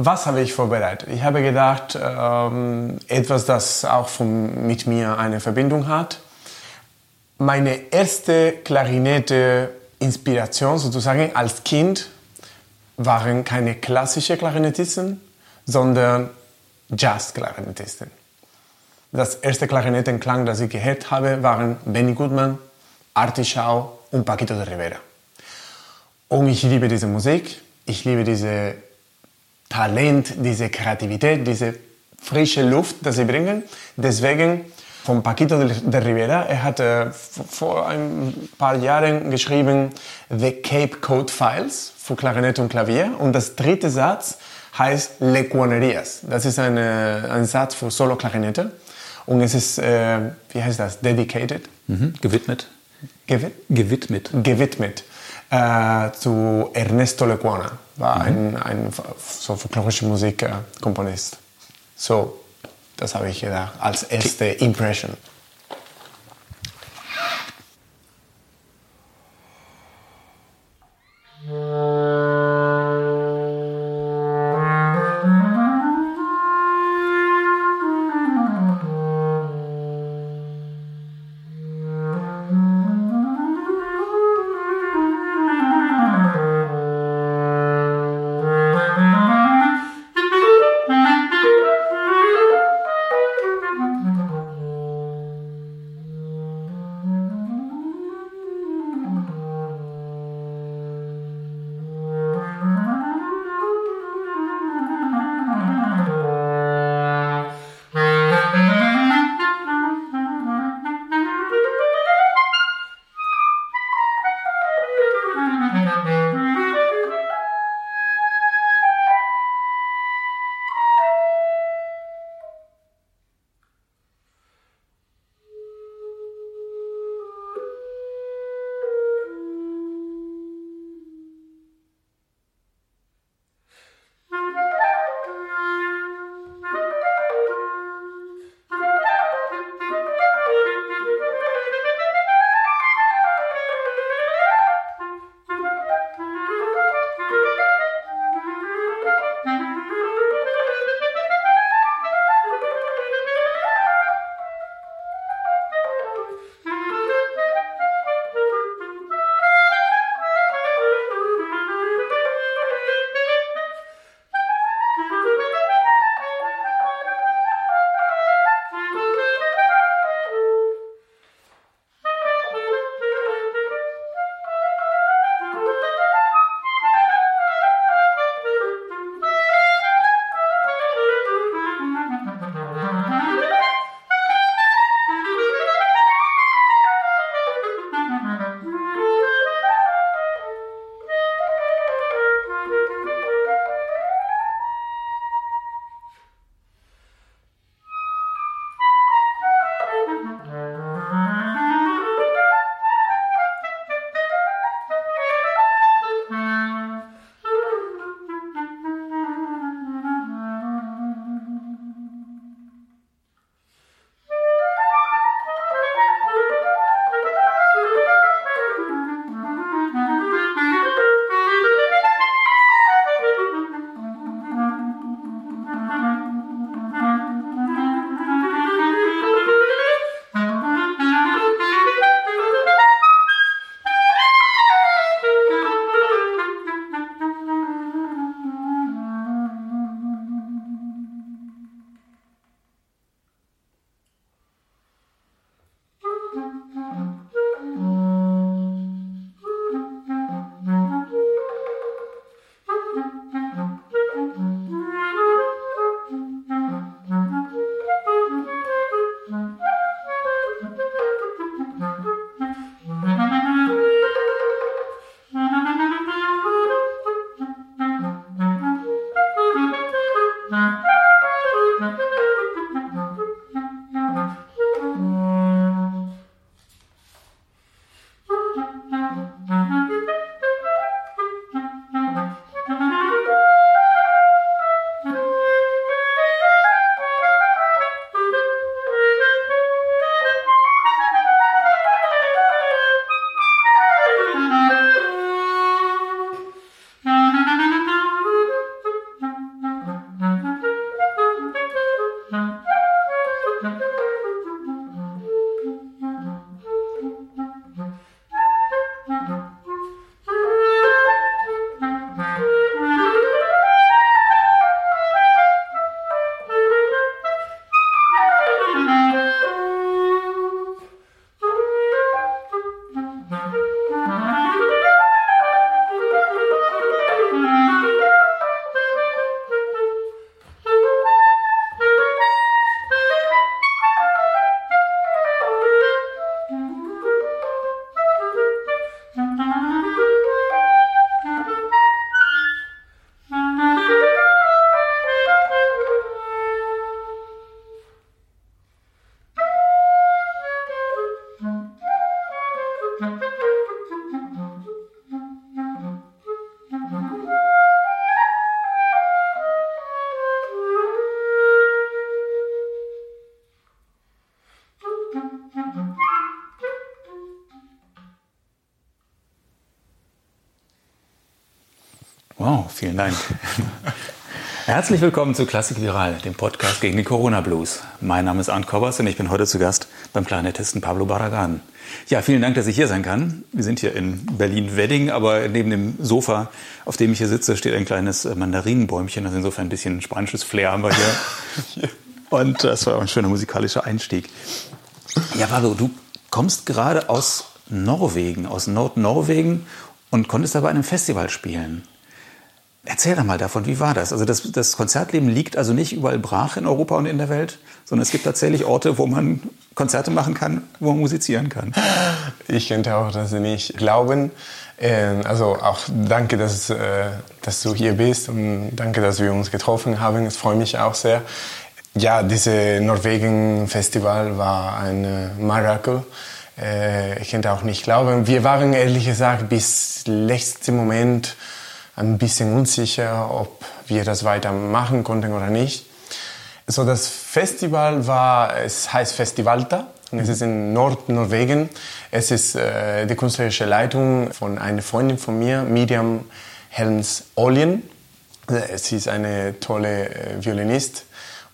Was habe ich vorbereitet? Ich habe gedacht, ähm, etwas, das auch von, mit mir eine Verbindung hat. Meine erste Klarinette-Inspiration sozusagen als Kind waren keine klassischen Klarinettisten, sondern Jazz-Klarinettisten. Das erste Klarinettenklang, das ich gehört habe, waren Benny Goodman, Artie Shaw und Paquito de Rivera. Und ich liebe diese Musik, ich liebe diese Talent, diese Kreativität, diese frische Luft, das sie bringen. Deswegen von Paquito de Rivera, er hat äh, vor ein paar Jahren geschrieben The Cape Code Files für Klarinette und Klavier und das dritte Satz heißt Lecuonerías. Das ist eine, ein Satz für Solo-Klarinette und es ist, äh, wie heißt das, dedicated? Mhm. Gewidmet. Gewid gewidmet. Gewidmet äh, zu Ernesto Lecuona, war ein, mhm. ein so folklorische Musikkomponist. So, das habe ich gedacht, als erste Impression. Dank. Herzlich willkommen zu Klassik Viral, dem Podcast gegen die Corona Blues. Mein Name ist Arndt Kobbers und ich bin heute zu Gast beim Klarinettisten Pablo Barragan. Ja, vielen Dank, dass ich hier sein kann. Wir sind hier in Berlin-Wedding, aber neben dem Sofa, auf dem ich hier sitze, steht ein kleines Mandarinenbäumchen. Also insofern ein bisschen spanisches Flair haben wir hier. Und das war ein schöner musikalischer Einstieg. Ja, Pablo, du kommst gerade aus Norwegen, aus Nordnorwegen und konntest da bei einem Festival spielen. Erzähl doch mal davon, wie war das? Also das, das, Konzertleben liegt also nicht überall brach in Europa und in der Welt, sondern es gibt tatsächlich Orte, wo man Konzerte machen kann, wo man musizieren kann. Ich könnte auch das nicht glauben. Ähm, also auch danke, dass, äh, dass du hier bist und danke, dass wir uns getroffen haben. Es freut mich auch sehr. Ja, dieses Norwegen-Festival war ein äh, Miracle. Äh, ich könnte auch nicht glauben. Wir waren ehrlich gesagt bis letzten Moment ein bisschen unsicher, ob wir das weitermachen konnten oder nicht. So, das Festival war, es heißt Festivalta es ist in Nordnorwegen. Es ist äh, die künstlerische Leitung von einer Freundin von mir, Miriam Helms Olien. Sie ist eine tolle äh, Violinist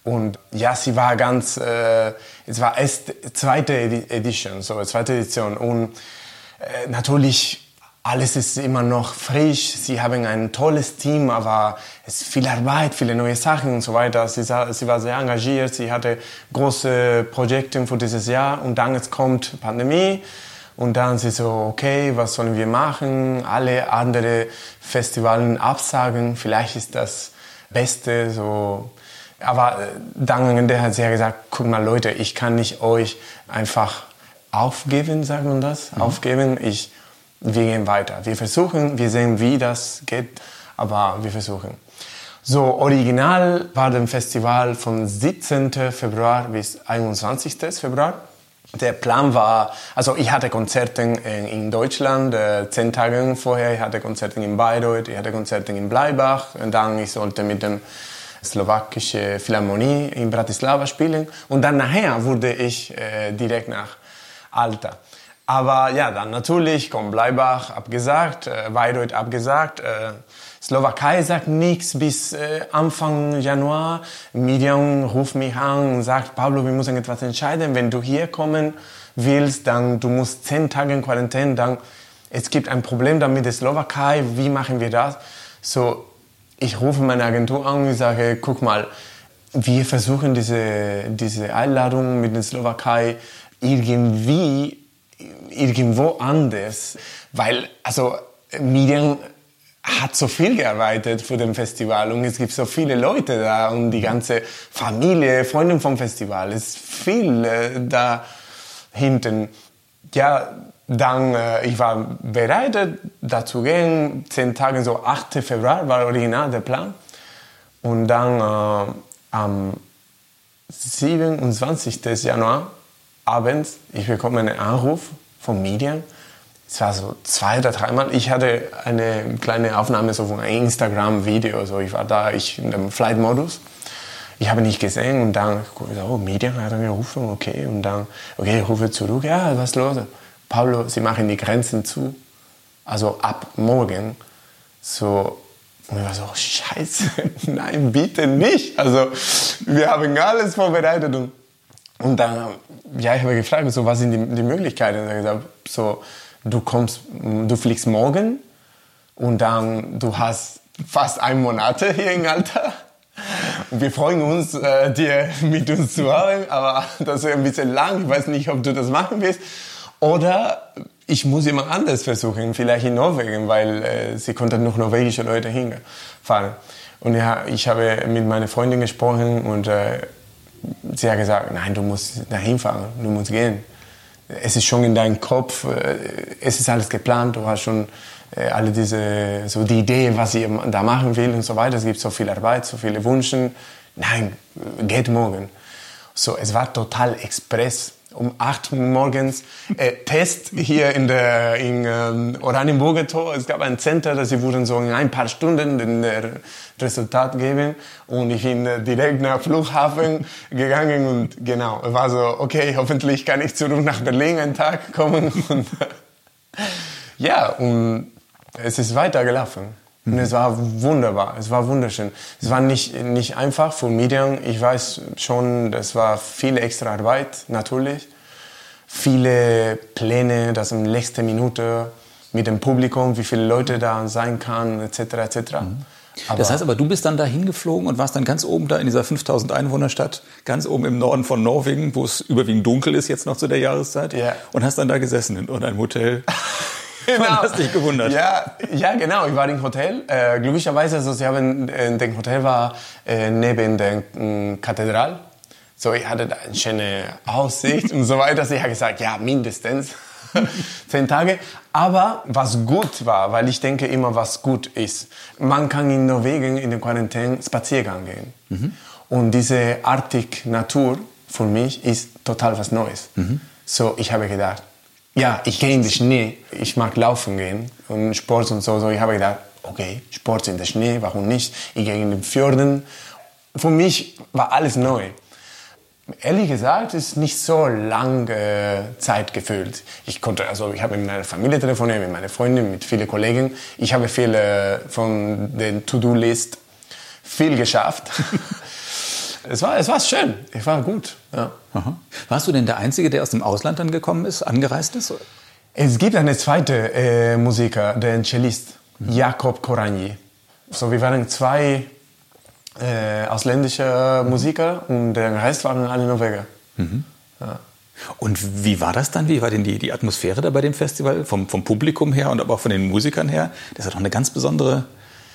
und ja, sie war ganz, äh, es war erst zweite Edition, so zweite Edition und äh, natürlich alles ist immer noch frisch. Sie haben ein tolles Team, aber es ist viel Arbeit, viele neue Sachen und so weiter. Sie, sie war sehr engagiert. Sie hatte große Projekte für dieses Jahr und dann es kommt Pandemie. Und dann sie so, okay, was sollen wir machen? Alle anderen Festivalen absagen. Vielleicht ist das Beste, so. Aber äh, dann hat sie ja gesagt, guck mal Leute, ich kann nicht euch einfach aufgeben, sagt man das? Mhm. Aufgeben. Ich wir gehen weiter. Wir versuchen, wir sehen, wie das geht, aber wir versuchen. So, original war das Festival vom 17. Februar bis 21. Februar. Der Plan war, also ich hatte Konzerte in Deutschland, äh, zehn Tage vorher, ich hatte Konzerte in Bayreuth, ich hatte Konzerte in Bleibach, und dann ich sollte mit dem slowakischen Philharmonie in Bratislava spielen und dann nachher wurde ich äh, direkt nach Alta. Aber ja, dann natürlich kommt Bleibach abgesagt, äh, Bayreuth abgesagt, äh, Slowakei sagt nichts bis äh, Anfang Januar. Miriam ruft mich an und sagt, Pablo, wir müssen etwas entscheiden. Wenn du hier kommen willst, dann du musst zehn Tage in Quarantäne, dann es gibt ein Problem damit der Slowakei, wie machen wir das? So, ich rufe meine Agentur an und sage, guck mal, wir versuchen diese, diese Einladung mit der Slowakei irgendwie irgendwo anders. Weil, also, Miriam hat so viel gearbeitet für den Festival und es gibt so viele Leute da und die ganze Familie, Freunde vom Festival, es ist viel äh, da hinten. Ja, dann, äh, ich war bereit, da zu gehen, zehn Tage, so 8. Februar war original der Plan. Und dann äh, am 27. Januar abends, ich bekomme einen Anruf von Medien. Es war so zwei oder dreimal. Ich hatte eine kleine Aufnahme so von einem Instagram-Video. So, ich war da, ich in dem Flight-Modus. Ich habe nicht gesehen und dann, oh, Medien hat gerufen, okay. Und dann, okay, ich rufe zurück, ja, was ist los? Pablo, sie machen die Grenzen zu. Also ab morgen. So, und ich war so, scheiße, nein, bitte nicht. Also, wir haben alles vorbereitet und und dann, ja, ich habe gefragt, so, was sind die, die Möglichkeiten? Und er hat gesagt, so, du kommst, du fliegst morgen und dann, du hast fast einen Monat hier in Alter. Und wir freuen uns, äh, dir mit uns zu haben, aber das ist ein bisschen lang. Ich weiß nicht, ob du das machen willst. Oder ich muss jemand anders versuchen, vielleicht in Norwegen, weil äh, sie konnten noch norwegische Leute hinfahren. Und ja, ich habe mit meiner Freundin gesprochen und äh, sie hat gesagt, nein, du musst dahin fahren, du musst gehen. Es ist schon in deinem Kopf, äh, es ist alles geplant, du hast schon äh, alle diese, so die Idee, was ich da machen will und so weiter. Es gibt so viel Arbeit, so viele Wünsche. Nein, geht morgen. So, es war total express um 8 Uhr morgens äh, Test hier in der in ähm, Oranienburger Tor. Es gab ein Center, das sie wurden so in ein paar Stunden den äh, Resultat geben und ich bin äh, direkt nach Flughafen gegangen und genau, war so, okay, hoffentlich kann ich zurück nach Berlin einen Tag kommen und ja, und es ist weitergelaufen. Und es war wunderbar, es war wunderschön. Es war nicht, nicht einfach für Medien. Ich weiß schon, das war viel extra Arbeit, natürlich. Viele Pläne, das in letzter Minute mit dem Publikum, wie viele Leute da sein kann, etc. etc. Mhm. das heißt aber, du bist dann da hingeflogen und warst dann ganz oben da in dieser 5000 Einwohnerstadt, ganz oben im Norden von Norwegen, wo es überwiegend dunkel ist jetzt noch zu der Jahreszeit. Ja. Und hast dann da gesessen in einem Hotel. genau. Und hast dich gewundert. Ja, ja, genau. Ich war im Hotel. Äh, glücklicherweise, also, sie haben, äh, das Hotel war äh, neben der äh, Kathedral. So, ich hatte da eine schöne Aussicht und so weiter. Sie hat gesagt, ja, mindestens zehn Tage. Aber was gut war, weil ich denke immer, was gut ist, man kann in Norwegen in der Quarantäne Spaziergang gehen. Mhm. Und diese Arctic Natur für mich ist total was Neues. Mhm. So, ich habe gedacht, ja, ich gehe in den Schnee, ich mag laufen gehen und Sport und so. so. Ich habe gedacht, okay, Sport in der Schnee, warum nicht? Ich gehe in den Fjorden. Für mich war alles neu. Ehrlich gesagt, ist nicht so lange Zeit gefühlt. Ich konnte, also ich habe mit meiner Familie telefoniert, mit meiner Freundin, mit vielen Kollegen. Ich habe viele von den To-Do-List viel geschafft. es war, es war schön. Es war gut. Ja. Warst du denn der Einzige, der aus dem Ausland dann gekommen ist, angereist ist? Es gibt einen zweiten äh, Musiker, der Cellist, mhm. Jakob Korani. So, wir waren zwei äh, ausländische Musiker und der Rest waren alle Norweger. Mhm. Ja. Und wie war das dann? Wie war denn die, die Atmosphäre da bei dem Festival? Vom, vom Publikum her und aber auch von den Musikern her? Das hat doch eine ganz besondere,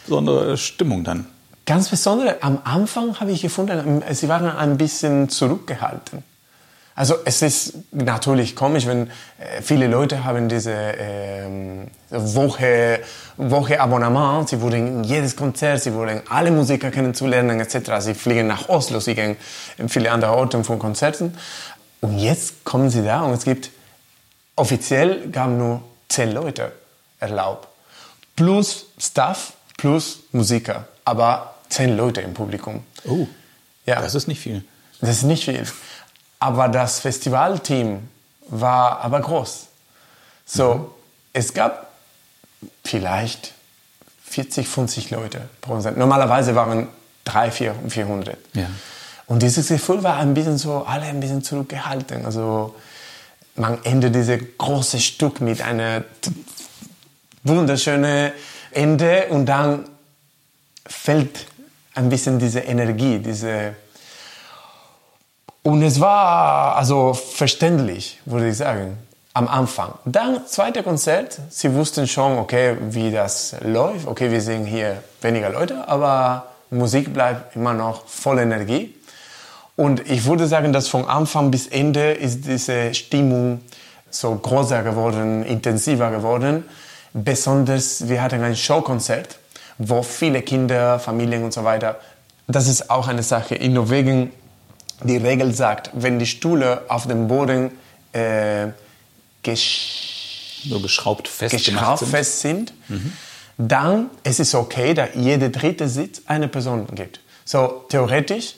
besondere Stimmung dann. Ganz besonders am Anfang habe ich gefunden, sie waren ein bisschen zurückgehalten. Also es ist natürlich komisch, wenn äh, viele Leute haben diese ähm, Woche, Woche Abonnement, sie wollen in jedes Konzert, sie wollen alle Musiker kennenzulernen etc. Sie fliegen nach Oslo, sie gehen in viele andere Orte von Konzerten. Und jetzt kommen sie da und es gibt offiziell gab nur zehn Leute erlaubt. Plus Staff, plus Musiker. Aber zehn Leute im Publikum. Oh, ja. das ist nicht viel. Das ist nicht viel. Aber das Festivalteam war aber groß. So, mhm. es gab vielleicht 40, 50 Leute pro Konzert. Normalerweise waren 3, 400, 400. Ja. Und dieses Gefühl war ein bisschen so, alle ein bisschen zurückgehalten. Also man endet dieses große Stück mit einer wunderschönen Ende und dann fällt ein bisschen diese Energie, diese und es war also verständlich, würde ich sagen, am Anfang. Dann zweite Konzert, sie wussten schon, okay, wie das läuft. Okay, wir sehen hier weniger Leute, aber Musik bleibt immer noch voll Energie. Und ich würde sagen, dass von Anfang bis Ende ist diese Stimmung so größer geworden, intensiver geworden. Besonders, wir hatten ein Showkonzert wo viele Kinder, Familien und so weiter. Das ist auch eine Sache. In Norwegen, die Regel sagt, wenn die Stühle auf dem Boden äh, so geschraubt fest, geschraubt sind, fest sind mhm. dann ist es okay, dass jede dritte Sitz eine Person gibt. So theoretisch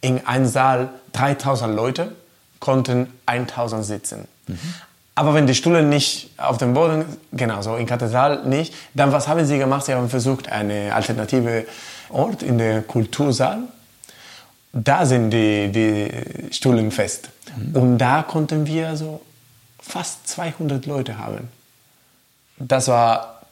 in einem Saal 3000 Leute konnten 1000 sitzen. Mhm. Aber wenn die Stühle nicht auf dem Boden, genau so in Kathedral nicht, dann was haben sie gemacht? Sie haben versucht, eine alternative Ort in der Kultursaal. Da sind die, die Stühle fest. Mhm. Und da konnten wir so fast 200 Leute haben. Das war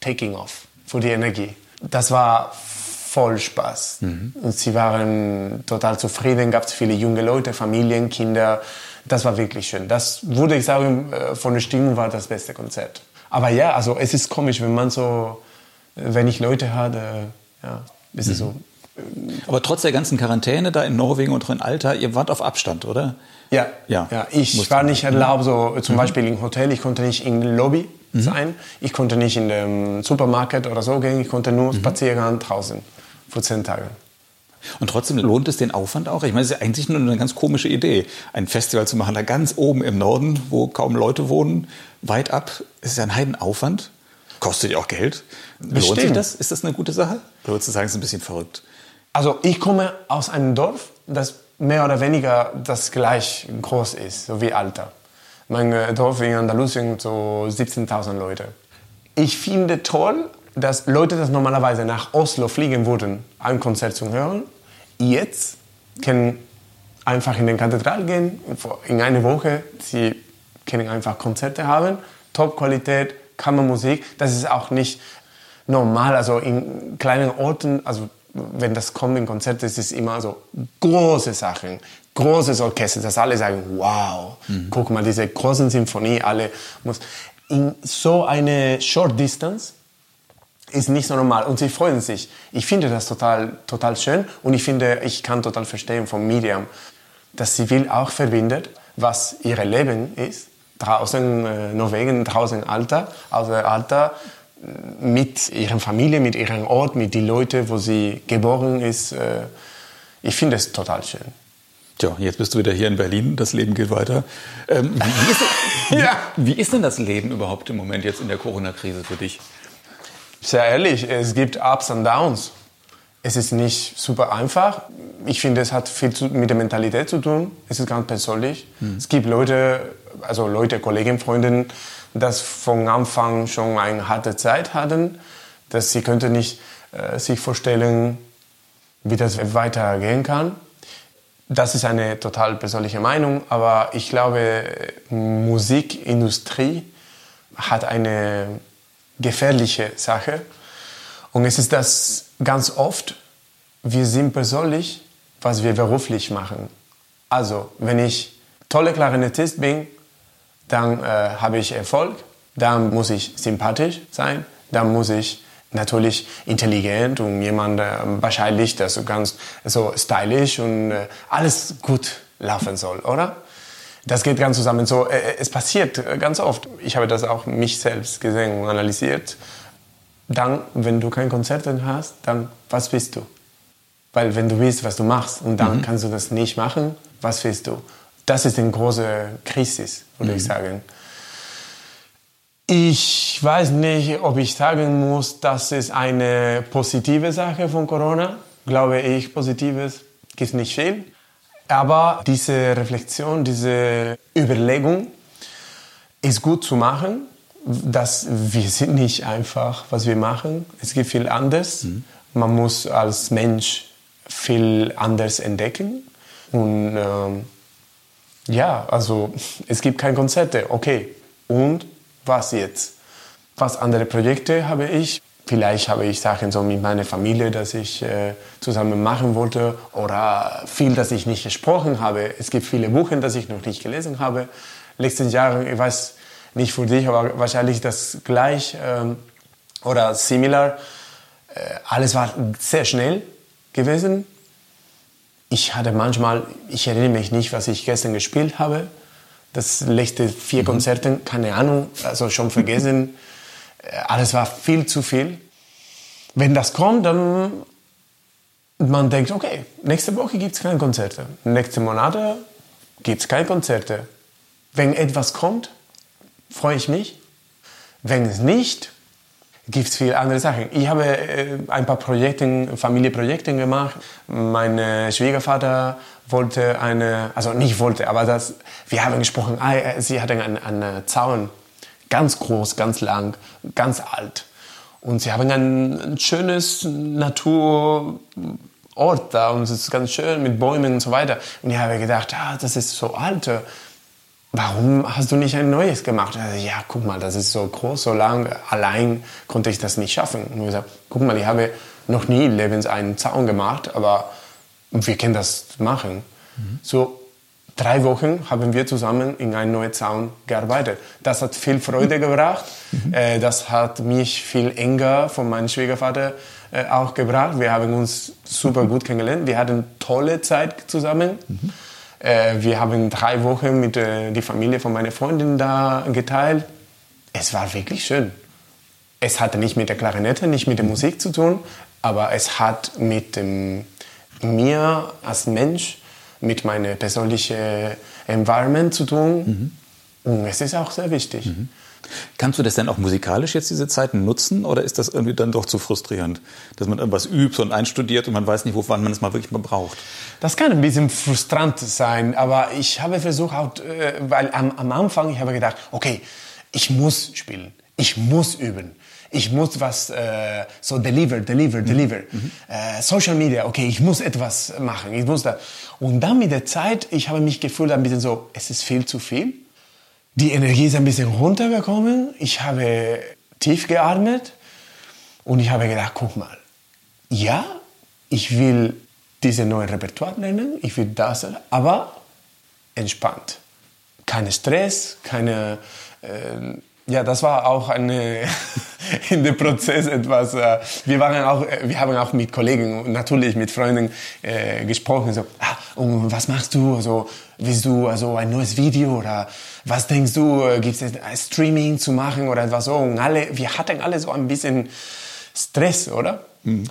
taking off für die Energie. Das war voll Spaß. Mhm. Und sie waren total zufrieden, gab es viele junge Leute, Familien, Kinder das war wirklich schön. Das würde ich sagen, äh, von der Stimmung war das beste Konzert. Aber ja, also es ist komisch, wenn man so, äh, wenn ich Leute hatte, ja, ist es mhm. so. Aber trotz der ganzen Quarantäne da in Norwegen und in Alter, ihr wart auf Abstand, oder? Ja, ja. ja ich war nicht erlaubt, so zum mhm. Beispiel im Hotel, ich konnte nicht in der Lobby mhm. sein, ich konnte nicht in den Supermarkt oder so gehen, ich konnte nur mhm. spazieren draußen für zehn Tage. Und trotzdem lohnt es den Aufwand auch. Ich meine, es ist eigentlich nur eine ganz komische Idee, ein Festival zu machen, da ganz oben im Norden, wo kaum Leute wohnen, weit ab. Es ist ja ein Heidenaufwand. Kostet ja auch Geld. Bestimmt. Lohnt sich das? Ist das eine gute Sache? Oder würdest du sagen, es ist ein bisschen verrückt? Also ich komme aus einem Dorf, das mehr oder weniger das gleich groß ist, so wie Alter. Mein Dorf in Andalusien so 17.000 Leute. Ich finde toll, dass Leute, das normalerweise nach Oslo fliegen würden, ein Konzert zu hören, jetzt können einfach in den Kathedral gehen, in einer Woche, sie können einfach Konzerte haben, Top-Qualität, Kammermusik. Das ist auch nicht normal, also in kleinen Orten, also wenn das kommt in Konzerte, ist es immer so große Sachen, großes Orchester, dass alle sagen, wow, mhm. guck mal, diese großen Symphonie, alle muss. In so eine Short Distance ist nicht so normal und sie freuen sich. Ich finde das total, total schön und ich finde, ich kann total verstehen von Miriam, dass sie will auch verbindet, was ihr Leben ist, draußen äh, Norwegen, draußen Alter, also Alter, mit ihrer Familie, mit ihrem Ort, mit den Leuten, wo sie geboren ist. Äh, ich finde es total schön. Tja, jetzt bist du wieder hier in Berlin, das Leben geht weiter. Ähm, wie, ist, wie, ja. wie ist denn das Leben überhaupt im Moment jetzt in der Corona-Krise für dich? Sehr ehrlich, es gibt Ups und Downs. Es ist nicht super einfach. Ich finde, es hat viel mit der Mentalität zu tun. Es ist ganz persönlich. Hm. Es gibt Leute, also Leute, Kollegen, Freundinnen, das von Anfang schon eine harte Zeit hatten, dass sie könnte nicht äh, sich vorstellen, wie das weitergehen kann. Das ist eine total persönliche Meinung, aber ich glaube, Musikindustrie hat eine gefährliche Sache. Und es ist das ganz oft, wir sind persönlich, was wir beruflich machen. Also, wenn ich tolle Klarinettist bin, dann äh, habe ich Erfolg, dann muss ich sympathisch sein, dann muss ich natürlich intelligent und jemand äh, wahrscheinlich, der so ganz so stylisch und äh, alles gut laufen soll, oder? Das geht ganz zusammen. So, äh, äh es passiert äh, ganz oft. Ich habe das auch mich selbst gesehen und analysiert. Dann, wenn du kein Konzert hast, dann was bist du? Weil wenn du weißt, was du machst und dann mhm. kannst du das nicht machen, was willst du? Das ist eine große Krise, würde mhm. ich sagen. Ich weiß nicht, ob ich sagen muss, das ist eine positive Sache von Corona. Glaube ich, Positives gibt nicht viel. Aber diese Reflexion, diese Überlegung ist gut zu machen, dass wir sind nicht einfach, was wir machen. Es gibt viel anders. Mhm. Man muss als Mensch viel anders entdecken. Und ähm, ja, also es gibt keine Konzerte. Okay, und was jetzt? Was andere Projekte habe ich? Vielleicht habe ich Sachen so mit meiner Familie, dass ich äh, zusammen machen wollte oder viel, das ich nicht gesprochen habe. Es gibt viele Bücher, das ich noch nicht gelesen habe. Letzten Jahren, ich weiß nicht für dich, aber wahrscheinlich das gleich ähm, oder similar. Äh, alles war sehr schnell gewesen ich hatte manchmal, ich erinnere mich nicht, was ich gestern gespielt habe. Das letzte vier mhm. Konzerte, keine Ahnung, also schon vergessen. Äh, alles war viel zu viel. Wenn das kommt, dann man denkt, okay, nächste Woche gibt es keine Konzerte. Nächste Monate gibt es keine Konzerte. Wenn etwas kommt, freue ich mich. Wenn es nicht, gibt es viele andere Sachen. Ich habe äh, ein paar Projekte, Familienprojekte gemacht. Mein äh, Schwiegervater wollte eine, also nicht wollte, aber das, wir haben gesprochen, ah, äh, sie hatte einen, einen Zaun, ganz groß, ganz lang, ganz alt. Und sie haben ein, schönes Naturort da und es ist ganz schön mit Bäumen und so weiter. Und ich habe gedacht, ah, das ist so alt warum hast du nicht ein neues gemacht? Also, ja, guck mal, das ist so groß, so lang, allein konnte ich das nicht schaffen. Und ich gesagt, guck mal, ich habe noch nie lebens einen Zaun gemacht, aber wir können das machen. Mhm. So drei Wochen haben wir zusammen in einen neuen Zaun gearbeitet. Das hat viel Freude gebracht. Mhm. Äh, das hat mich viel enger von meinem Schwiegervater äh, auch gebracht. Wir haben uns super gut kennengelernt. Wir hatten tolle Zeit zusammen. Mhm. Äh, wir haben drei Wochen mit äh, der Familie von meiner Freundin da geteilt. Es war wirklich schön. Es hatte nicht mit der Klarinette, nicht mit der Musik zu tun, aber es hat mit dem, mir als Mensch, mit meinem persönlichen Environment zu tun. Mhm. Und es ist auch sehr wichtig. Mhm. Kannst du das denn auch musikalisch jetzt diese Zeiten nutzen oder ist das irgendwie dann doch zu frustrierend, dass man irgendwas übt und einstudiert und man weiß nicht, wann man es mal wirklich mal braucht? Das kann ein bisschen frustrant sein, aber ich habe versucht, auch, äh, weil am, am Anfang ich habe gedacht, okay, ich muss spielen, ich muss üben, Ich muss was äh, so deliver, deliver, deliver. Mhm. Äh, Social Media, okay, ich muss etwas machen. Ich muss da. Und dann mit der Zeit, ich habe mich gefühlt ein bisschen so, es ist viel zu viel. Die Energie ist ein bisschen runtergekommen. Ich habe tief geatmet und ich habe gedacht, guck mal, ja, ich will diese neue Repertoire lernen, ich will das, aber entspannt. Kein Stress, keine äh, ja, das war auch eine in dem Prozess etwas. Äh, wir waren auch, äh, wir haben auch mit Kollegen und natürlich mit Freunden äh, gesprochen. So, ah, und was machst du? Also willst du also ein neues Video oder was denkst du? Gibt es Streaming zu machen oder etwas so? Und alle, wir hatten alle so ein bisschen Stress, oder? Mhm.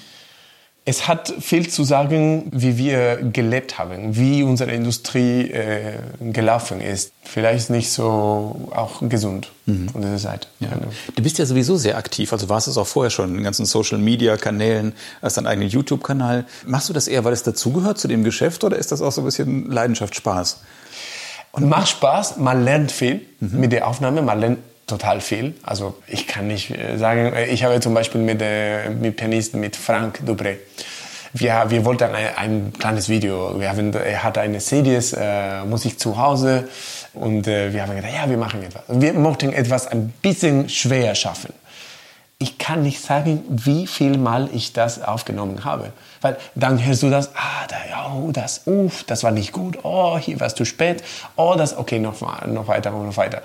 Es hat viel zu sagen, wie wir gelebt haben, wie unsere Industrie äh, gelaufen ist. Vielleicht nicht so auch gesund mhm. von dieser Seite. Ja. Du bist ja sowieso sehr aktiv, also warst es auch vorher schon in den ganzen Social-Media-Kanälen, hast deinen eigenen YouTube-Kanal. Machst du das eher, weil es dazugehört zu dem Geschäft oder ist das auch so ein bisschen Leidenschaft, Spaß? Und macht Spaß, man lernt viel mhm. mit der Aufnahme, man lernt total viel. Also ich kann nicht äh, sagen, äh, ich habe zum Beispiel mit, äh, mit Pianisten, mit Frank Dubré, wir, wir wollten ein, ein kleines Video. Wir haben, er hatte eine CDs, äh, Musik zu Hause und äh, wir haben gedacht, ja, wir machen etwas. Wir mochten etwas ein bisschen schwer schaffen. Ich kann nicht sagen, wie viel Mal ich das aufgenommen habe. Weil dann hörst du das, ah, da, oh, das, uff, das war nicht gut, oh, hier war es zu spät, oh, das, okay, noch, noch weiter, noch weiter.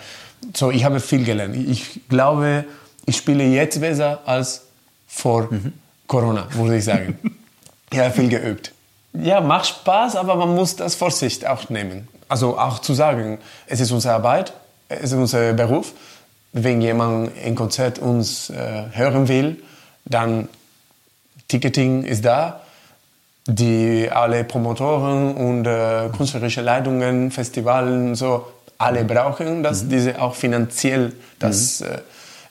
So, ich habe viel gelernt. Ich glaube, ich spiele jetzt besser als vor mhm. Corona, würde ich sagen. ich habe viel geübt. Ja, macht Spaß, aber man muss das Vorsicht auch nehmen. Also auch zu sagen, es ist unsere Arbeit, es ist unser Beruf. Wenn jemand ein Konzert uns äh, hören will, dann Ticketing ist da. Die alle Promotoren und äh, künstlerische Leitungen, Festivalen so alle brauchen, dass mhm. diese auch finanziell das mhm. äh,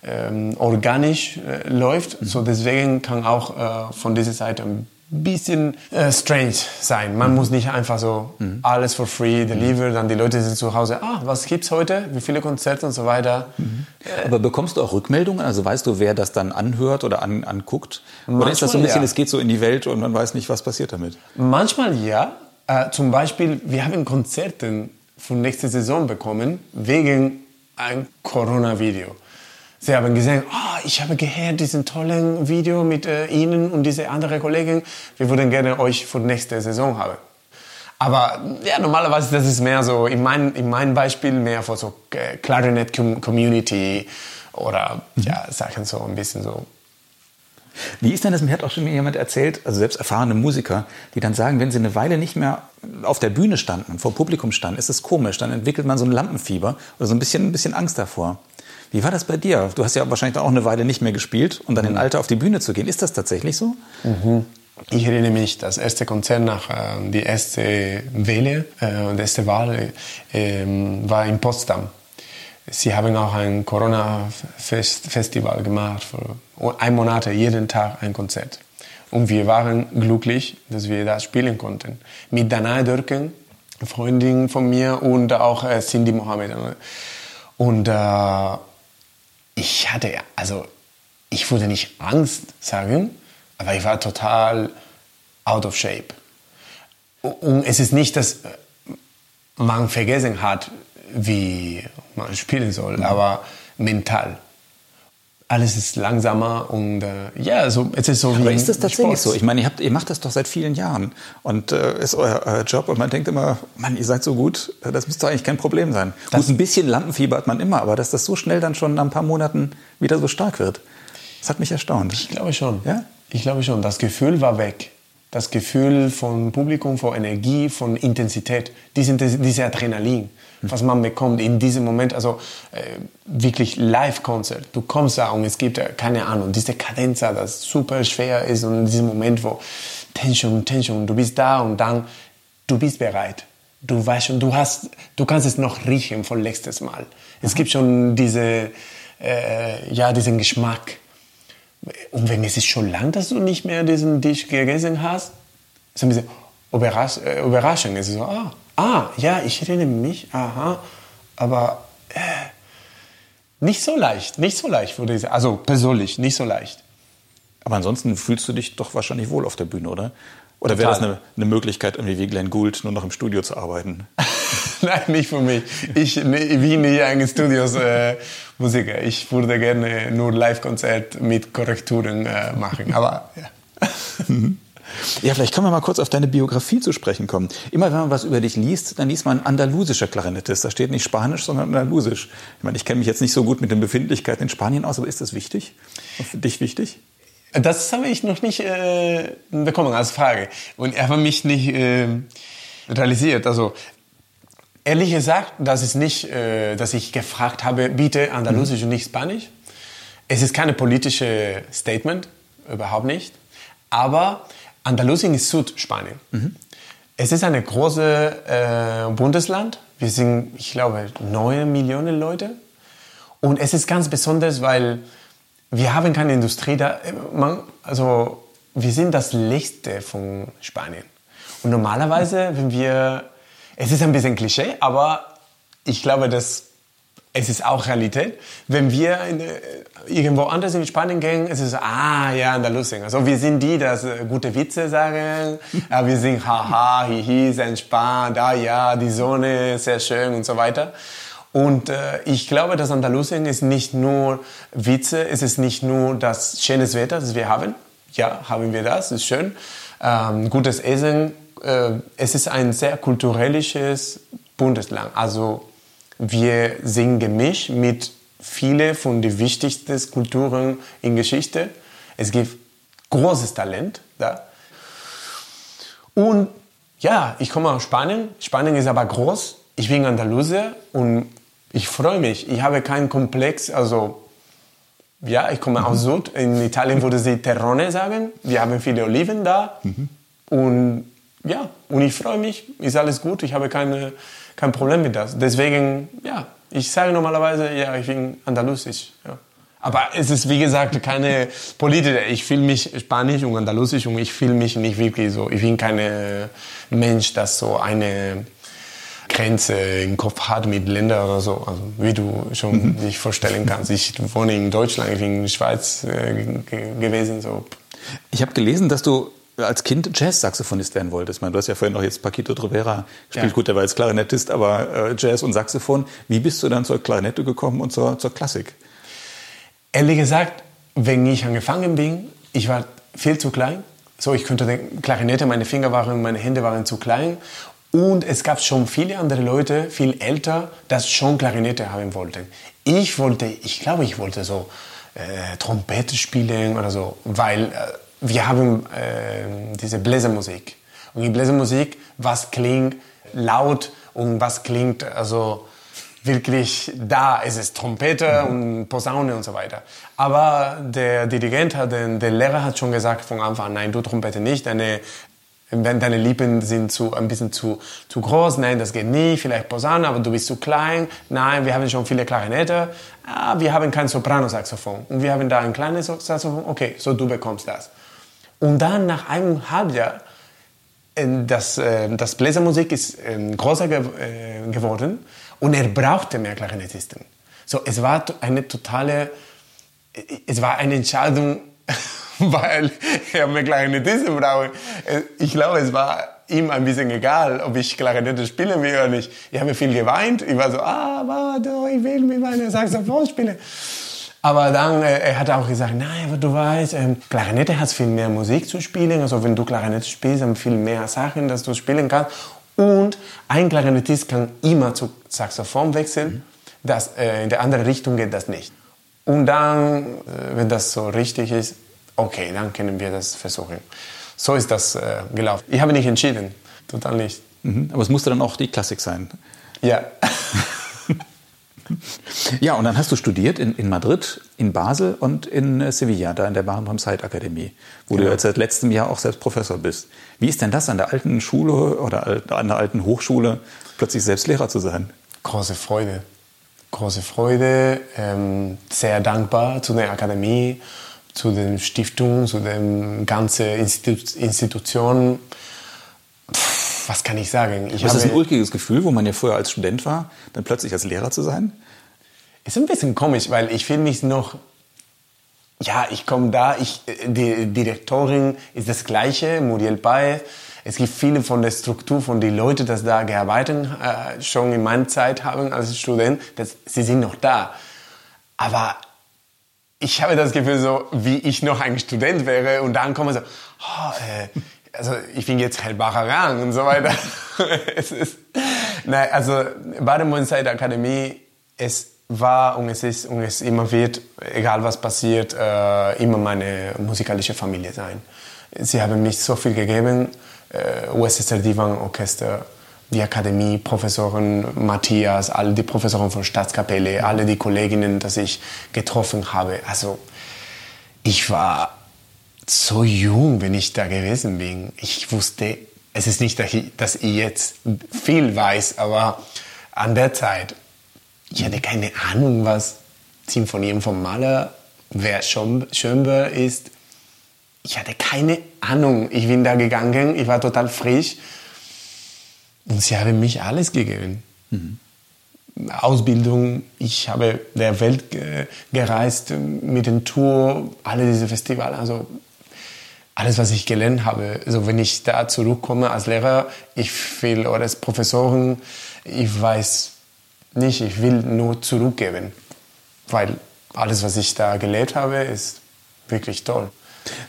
ähm, organisch äh, läuft. Mhm. So deswegen kann auch äh, von dieser Seite ein bisschen äh, strange sein. Man mhm. muss nicht einfach so mhm. alles for free deliver, dann die Leute sind zu Hause, ah, was gibt's heute? Wie viele Konzerte und so weiter. Mhm. Aber bekommst du auch Rückmeldungen? Also weißt du, wer das dann anhört oder an, anguckt? Manchmal, oder ist das so ein bisschen, ja. es geht so in die Welt und man weiß nicht, was passiert damit? Manchmal ja. Äh, zum Beispiel, wir haben Konzerte von nächster Saison bekommen wegen ein Corona-Video. Sie haben gesagt, oh, ich habe gehört diesen tollen Video mit äh, Ihnen und diese andere Kollegin. Wir würden gerne euch für nächste Saison haben. Aber ja, normalerweise das ist mehr so, in meinem in mein Beispiel mehr für so äh, Clarinet Community oder mhm. ja, Sachen so ein bisschen so wie ist denn das? Mir hat auch schon jemand erzählt, also selbst erfahrene Musiker, die dann sagen, wenn sie eine Weile nicht mehr auf der Bühne standen, vor Publikum standen, ist es komisch. Dann entwickelt man so ein Lampenfieber oder so ein bisschen, ein bisschen Angst davor. Wie war das bei dir? Du hast ja wahrscheinlich auch eine Weile nicht mehr gespielt und dann mhm. in Alter auf die Bühne zu gehen. Ist das tatsächlich so? Mhm. Ich erinnere mich, das erste Konzert nach äh, die erste Welle, äh, die erste Wahl äh, war in Potsdam. Sie haben auch ein Corona-Festival gemacht, für ein Monat, jeden Tag ein Konzert. Und wir waren glücklich, dass wir das spielen konnten. Mit Danae Dürken, Freundin von mir, und auch äh, Cindy Mohammed. Und äh, ich hatte, also ich würde nicht Angst sagen, aber ich war total out of shape. Und es ist nicht, dass man vergessen hat, wie man spielen soll, mhm. aber mental. Alles ist langsamer und äh, ja, also es ist so wie. Aber ist das tatsächlich Sport. so? Ich meine, ihr, habt, ihr macht das doch seit vielen Jahren und äh, ist euer, euer, Job und man denkt immer, Mann, ihr seid so gut, äh, das müsste eigentlich kein Problem sein. Das gut, ein bisschen Lampenfieber hat man immer, aber dass das so schnell dann schon nach ein paar Monaten wieder so stark wird, das hat mich erstaunt. Ich glaube schon. Ja? Ich glaube schon. Das Gefühl war weg. Das Gefühl von Publikum, von Energie, von Intensität, diese, diese Adrenalin was man bekommt in diesem Moment, also äh, wirklich Live-Konzert. Du kommst da und es gibt, äh, keine Ahnung, diese Kadenz, das super schwer ist und in diesem Moment, wo Tension, Tension, du bist da und dann, du bist bereit. Du weißt schon, du hast, du kannst es noch riechen von letztes Mal. Es gibt schon diese, äh, ja, diesen Geschmack. Und wenn es ist schon lang, dass du nicht mehr diesen Tisch gegessen hast, ist ein bisschen Überrasch äh, Überraschung. Es ist so, ah, ah, ja, ich erinnere mich, aha, aber äh, Nicht so leicht, nicht so leicht, würde ich sagen. Also persönlich, nicht so leicht. Aber ansonsten fühlst du dich doch wahrscheinlich wohl auf der Bühne, oder? Oder wäre das eine, eine, Möglichkeit, irgendwie wie Glenn Gould nur noch im Studio zu arbeiten? Nein, nicht für mich. Ich, bin nicht ein Studios äh, Musiker. Ich würde gerne nur Live-Konzert mit Korrekturen äh, machen. Aber ja. Ja, vielleicht können wir mal kurz auf deine Biografie zu sprechen kommen. Immer wenn man was über dich liest, dann liest man andalusischer Klarinettist. Da steht nicht Spanisch, sondern Andalusisch. Ich meine, ich kenne mich jetzt nicht so gut mit den Befindlichkeiten in Spanien aus, aber ist das wichtig? Für dich wichtig? Das habe ich noch nicht äh, bekommen als Frage. Und er hat mich nicht äh, realisiert. Also ehrlich gesagt, das ist nicht, äh, dass ich gefragt habe, bitte Andalusisch mhm. und nicht Spanisch. Es ist keine politische Statement, überhaupt nicht. Aber Andalusien ist Südspanien. Mhm. Es ist ein großes äh, Bundesland. Wir sind, ich glaube, neun Millionen Leute. Und es ist ganz besonders, weil wir haben keine Industrie da. Man, also wir sind das Lichte von Spanien. Und normalerweise, wenn wir, es ist ein bisschen Klischee, aber ich glaube, dass es ist auch Realität. Wenn wir in, äh, irgendwo anders in Spanien gehen, es ist so, ah, ja, Andalusien. Also wir sind die, die äh, gute Witze sagen, ja, wir sind haha, hihi, sehr entspannt, ah ja, die Sonne, sehr schön und so weiter. Und äh, ich glaube, dass Andalusien ist nicht nur Witze, es ist nicht nur das schöne Wetter, das wir haben. Ja, haben wir das, ist schön. Ähm, gutes Essen. Äh, es ist ein sehr kulturelles Bundesland. Also wir sind gemischt mit vielen von den wichtigsten Kulturen in Geschichte. Es gibt großes Talent da. Und ja, ich komme aus Spanien. Spanien ist aber groß. Ich bin Andalusier und ich freue mich. Ich habe keinen Komplex. Also, ja, ich komme mhm. aus Süd. In Italien würde sie Terrone sagen. Wir haben viele Oliven da. Mhm. Und ja, und ich freue mich. Ist alles gut. Ich habe keine, kein Problem mit das. Deswegen, ja, ich sage normalerweise, ja, ich bin andalusisch. Ja. Aber es ist, wie gesagt, keine politische. Ich fühle mich spanisch und andalusisch und ich fühle mich nicht wirklich so. Ich bin kein Mensch, das so eine Grenze im Kopf hat mit Ländern oder so. Also wie du schon mhm. dich vorstellen kannst. Ich wohne in Deutschland, ich bin in der Schweiz äh, gewesen. So. Ich habe gelesen, dass du als Kind Jazz-Saxophonist werden wolltest. Ich meine, du hast ja vorhin noch jetzt Paquito Rivera gespielt. Ja. Gut, der war jetzt Klarinettist, aber äh, Jazz und Saxophon. Wie bist du dann zur Klarinette gekommen und zur, zur Klassik? Ehrlich gesagt, wenn ich angefangen bin, ich war viel zu klein. So, ich könnte die Klarinette, meine Finger waren, meine Hände waren zu klein. Und es gab schon viele andere Leute, viel älter, das schon Klarinette haben wollten. Ich wollte, ich glaube, ich wollte so äh, Trompete spielen oder so, weil äh, wir haben äh, diese Bläsermusik. Und in Bläsermusik, was klingt laut und was klingt also wirklich da. Es ist Trompete und Posaune und so weiter. Aber der Dirigent hat, der Lehrer hat schon gesagt von Anfang an, nein, du Trompete nicht, deine wenn deine Lippen sind zu, ein bisschen zu, zu groß, nein, das geht nicht, vielleicht Posaune, aber du bist zu klein, nein, wir haben schon viele Klarinette, ah, wir haben kein Soprano-Saxophon und wir haben da ein kleines Saxophon, okay, so du bekommst das. Und dann nach einem Halbjahr, äh, das, äh, das Bläsermusik ist ähm, größer äh, geworden und er brauchte mehr Klarinettisten. So, es war eine totale, es war eine Entscheidung, weil er mehr Klarinettisten brauche. Ich glaube, es war ihm ein bisschen egal, ob ich Klarinette spielen will oder nicht. Ich habe viel geweint. Ich war so, ah, warte, ich will mit meiner Saxophon spielen. Aber dann, äh, er hat auch gesagt, nein, aber du weißt, ähm, Klarinette hat viel mehr Musik zu spielen. Also wenn du Klarinette spielst, haben viel mehr Sachen, dass du spielen kannst. Und ein Klarinettist kann immer zu Saxophon wechseln. Das, äh, in der andere Richtung geht das nicht. Und dann, äh, wenn das so richtig ist, okay, dann können wir das versuchen. So ist das äh, gelaufen. Ich habe nicht entschieden, total nicht. Mhm, aber es musste dann auch die Klassik sein. Ja. ja, und dann hast du studiert in, in Madrid, in Basel und in äh, Sevilla, da in der Barenbam Zeit Akademie, wo genau. du jetzt seit letztem Jahr auch selbst Professor bist. Wie ist denn das an der alten Schule oder an der alten Hochschule, plötzlich selbst Lehrer zu sein? Große Freude. Große Freude, ähm, sehr dankbar zu der Akademie zu den Stiftungen, zu den ganzen Institu Institutionen. Was kann ich sagen? Ich ist das ein ulkiges Gefühl, wo man ja vorher als Student war, dann plötzlich als Lehrer zu sein? ist ein bisschen komisch, weil ich fühle mich noch, ja, ich komme da, ich, die Direktorin ist das Gleiche, Muriel Paez. Es gibt viele von der Struktur von den Leuten, die da gearbeitet äh, schon in meiner Zeit haben als Student, dass sie sind noch da. Aber ich habe das Gefühl, so wie ich noch ein Student wäre und dann komme so, oh, äh, also ich bin jetzt Hellbacher Rang und so weiter. es ist, nein, also Baden-Württemberg Akademie, es war und es ist und es immer wird, egal was passiert, äh, immer meine musikalische Familie sein. Sie haben mich so viel gegeben, äh, USSR Divan Orchester, die Akademie, Professoren Matthias, alle die Professoren von Staatskapelle, alle die Kolleginnen, die ich getroffen habe. Also ich war so jung, wenn ich da gewesen bin. Ich wusste, es ist nicht, dass ich jetzt viel weiß, aber an der Zeit ich hatte keine Ahnung, was Sinfonien vom Maler, wer Schönberg ist. Ich hatte keine Ahnung. Ich bin da gegangen, ich war total frisch. Und sie haben mich alles gegeben. Mhm. Ausbildung, ich habe der Welt gereist mit den Tour, alle diese Festivals, also alles, was ich gelernt habe. Also wenn ich da zurückkomme als Lehrer, ich will oder als Professorin, ich weiß nicht, ich will nur zurückgeben, weil alles, was ich da gelernt habe, ist wirklich toll.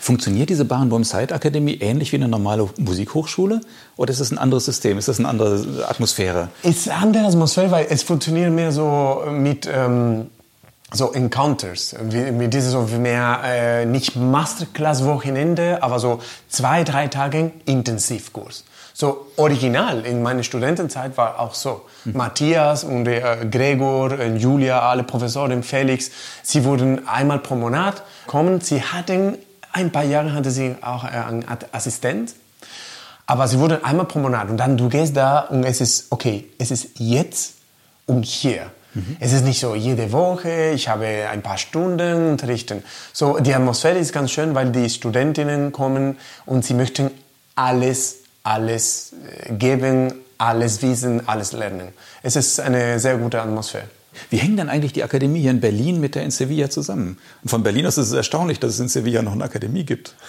Funktioniert diese Barenboim Side Akademie ähnlich wie eine normale Musikhochschule oder ist das ein anderes System? Ist das eine andere Atmosphäre? Es ist eine andere Atmosphäre, weil es funktioniert mehr so mit ähm, so Encounters, mit diese so mehr äh, nicht Masterclass Wochenende, aber so zwei drei Tage Intensivkurs. So original in meiner Studentenzeit war auch so. Mhm. Matthias und äh, Gregor, äh, Julia, alle Professoren, Felix, sie wurden einmal pro Monat kommen. Sie hatten, ein paar Jahre hatte sie auch äh, einen Assistent. Aber sie wurden einmal pro Monat und dann du gehst da und es ist, okay, es ist jetzt und hier. Mhm. Es ist nicht so jede Woche, ich habe ein paar Stunden unterrichten. So, die Atmosphäre ist ganz schön, weil die Studentinnen kommen und sie möchten alles alles äh, geben, alles wissen, alles lernen. Es ist eine sehr gute Atmosphäre. Wie hängt denn eigentlich die Akademie hier in Berlin mit der in Sevilla zusammen? Und von Berlin aus ist es erstaunlich, dass es in Sevilla noch eine Akademie gibt.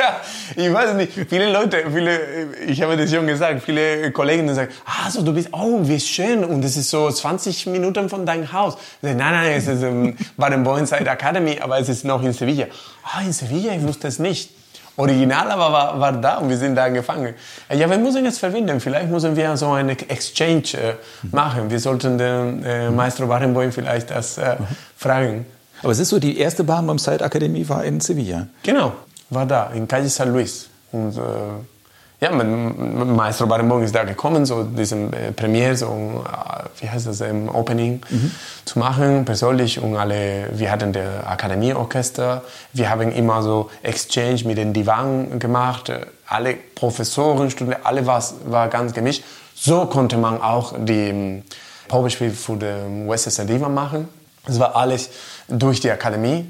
Ja, ich weiß nicht. Viele Leute, viele, ich habe das schon gesagt, viele Kollegen sagen, ah, so du bist, oh, wie schön. Und es ist so 20 Minuten von deinem Haus. Sage, nein, nein, es ist im Baden-Bowen-Side Academy, aber es ist noch in Sevilla. Ah, in Sevilla, ich wusste es nicht. Original aber war, war da und wir sind da gefangen. Ja, wir müssen jetzt verbinden. Vielleicht müssen wir so eine Exchange äh, machen. Wir sollten den äh, Maestro Barenboim vielleicht das äh, fragen. Aber es ist so, die erste Barenboim Side Akademie war in Sevilla. Genau, war da, in Calle San Luis. Und, äh, ja, Maestro Barenboim ist da gekommen, so diesen äh, Premiere, so, äh, wie heißt das, ähm, Opening mhm. zu machen, persönlich. Und alle, wir hatten der Akademieorchester, wir haben immer so Exchange mit den Divan gemacht, alle Professoren, Studenten, alle war, war ganz gemischt. So konnte man auch die ähm, Probespiel für den Western Divan machen. Es war alles durch die Akademie,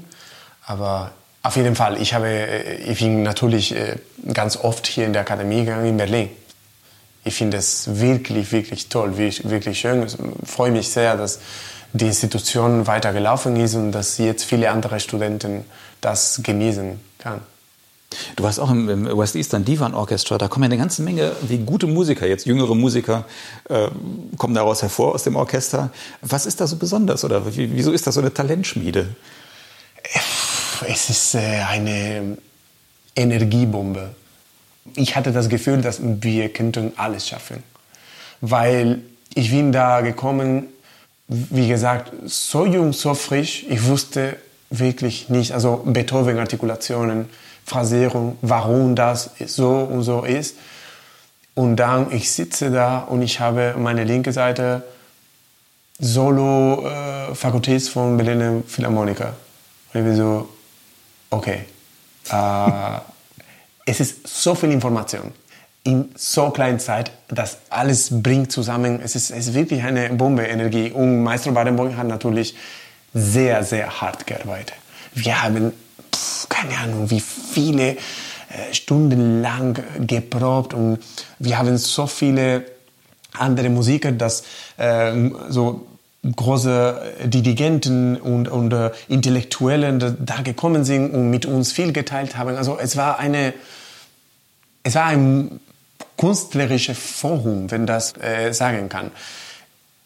aber auf jeden Fall. Ich, habe, äh, ich bin natürlich äh, ganz oft hier in der Akademie gegangen in Berlin. Ich finde es wirklich, wirklich toll, wirklich schön. Ich freue mich sehr, dass die Institution weiter gelaufen ist und dass jetzt viele andere Studenten das genießen kann. Du warst auch im, West Eastern Divan Orchestra, da kommen ja eine ganze Menge wie gute Musiker, jetzt jüngere Musiker, äh, kommen daraus hervor aus dem Orchester. Was ist da so besonders oder wieso ist das so eine Talentschmiede? Es ist äh, eine Energiebombe. Ich hatte das Gefühl, dass wir könnten alles schaffen, weil ich bin da gekommen, wie gesagt, so jung, so frisch. Ich wusste wirklich nicht, also Beethoven-Artikulationen, Phrasierung, warum das so und so ist. Und dann, ich sitze da und ich habe meine linke Seite Solo-Fakultät äh, von Berliner Philharmoniker. Und ich so, okay, äh, es ist so viel Information in so kleiner Zeit, das alles bringt zusammen. Es ist, es ist wirklich eine Bombe Energie. Und Maestro Badenboim hat natürlich sehr, sehr hart gearbeitet. Wir haben, pff, keine Ahnung, wie viele äh, Stunden lang geprobt und wir haben so viele andere Musiker, dass äh, so große Dirigenten und, und äh, Intellektuellen da gekommen sind und mit uns viel geteilt haben. Also es war eine, es war ein künstlerisches Forum, wenn das äh, sagen kann.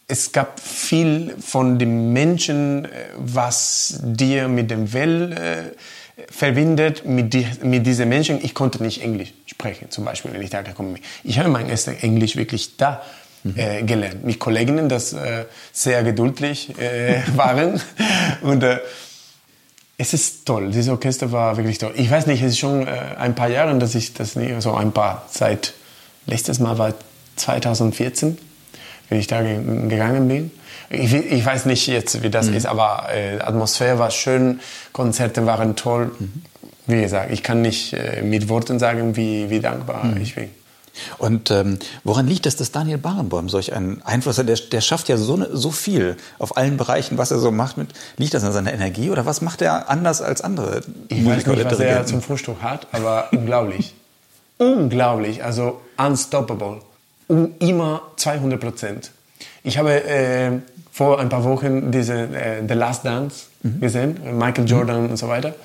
Es gab viel von den Menschen, äh, was dir mit dem Well äh, verbindet, mit, die, mit diesen Menschen. Ich konnte nicht Englisch sprechen, zum Beispiel, wenn ich da gekommen bin. Ich habe mein erstes Englisch wirklich da äh, gelernt. Mit Kolleginnen, das äh, sehr geduldig äh, waren. Und äh, es ist toll. Dieses Orchester war wirklich toll. Ich weiß nicht, es ist schon äh, ein paar Jahre, dass ich das nicht, so ein paar, seit letztes Mal war 2014, wenn ich da gegangen bin. Ich, ich, weiß nicht jetzt, wie das mhm. ist, aber äh, Atmosphäre war schön, Konzerte waren toll. Mhm. Wie gesagt, ich kann nicht mit Worten sagen, wie, wie dankbar mhm. ich bin. Und ähm, woran liegt es, dass Daniel Barenboim solch einen Einfluss hat? Der, der schafft ja so, so viel auf allen Bereichen, was er so macht. Mit, liegt das an seiner Energie oder was macht er anders als andere Ich weiß nicht, was er zum Frühstück hat, aber unglaublich. unglaublich, also unstoppable. Um immer 200 Prozent. Ich habe äh, vor ein paar Wochen diese äh, The Last Dance mhm. gesehen, Michael Jordan mhm. und so weiter.